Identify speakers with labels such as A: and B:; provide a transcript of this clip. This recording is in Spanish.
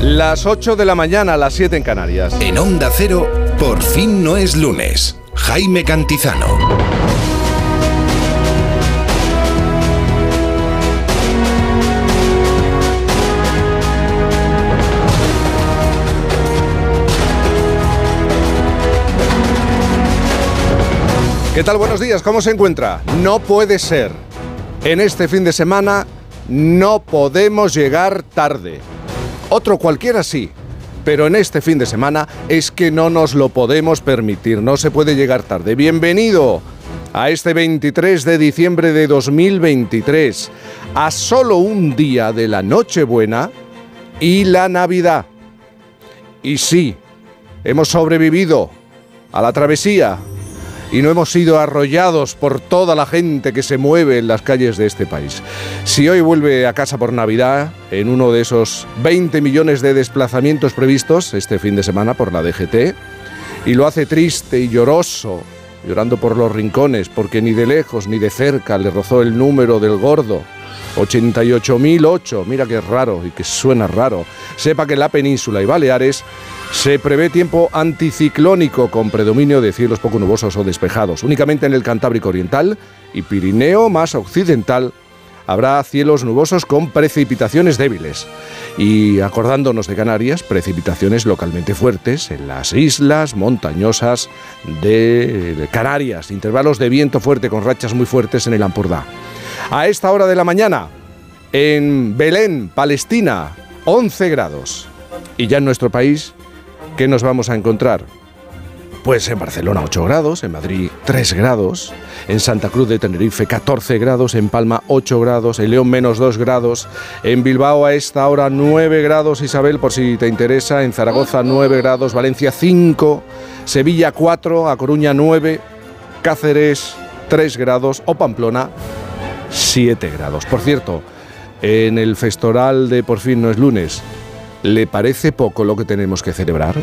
A: Las 8 de la mañana, las 7 en Canarias.
B: En Onda Cero, por fin no es lunes. Jaime Cantizano.
A: ¿Qué tal? Buenos días, ¿cómo se encuentra? No puede ser. En este fin de semana no podemos llegar tarde. Otro cualquiera sí, pero en este fin de semana es que no nos lo podemos permitir, no se puede llegar tarde. Bienvenido a este 23 de diciembre de 2023, a solo un día de la Nochebuena y la Navidad. Y sí, hemos sobrevivido a la travesía, y no hemos sido arrollados por toda la gente que se mueve en las calles de este país. Si hoy vuelve a casa por Navidad, en uno de esos 20 millones de desplazamientos previstos este fin de semana por la DGT, y lo hace triste y lloroso, llorando por los rincones, porque ni de lejos ni de cerca le rozó el número del gordo, 88.008, mira que raro y que suena raro. Sepa que en la península y Baleares se prevé tiempo anticiclónico con predominio de cielos poco nubosos o despejados. Únicamente en el Cantábrico Oriental y Pirineo más occidental habrá cielos nubosos con precipitaciones débiles. Y acordándonos de Canarias, precipitaciones localmente fuertes en las islas montañosas de Canarias, intervalos de viento fuerte con rachas muy fuertes en el Ampurdá. A esta hora de la mañana, en Belén, Palestina, 11 grados. Y ya en nuestro país, ¿qué nos vamos a encontrar? Pues en Barcelona 8 grados, en Madrid 3 grados, en Santa Cruz de Tenerife 14 grados, en Palma 8 grados, en León menos 2 grados, en Bilbao a esta hora 9 grados, Isabel, por si te interesa, en Zaragoza 9 grados, Valencia 5, Sevilla 4, A Coruña 9, Cáceres 3 grados o Pamplona 7 grados. Por cierto, en el festoral de Por fin no es lunes, ¿Le parece poco lo que tenemos que celebrar?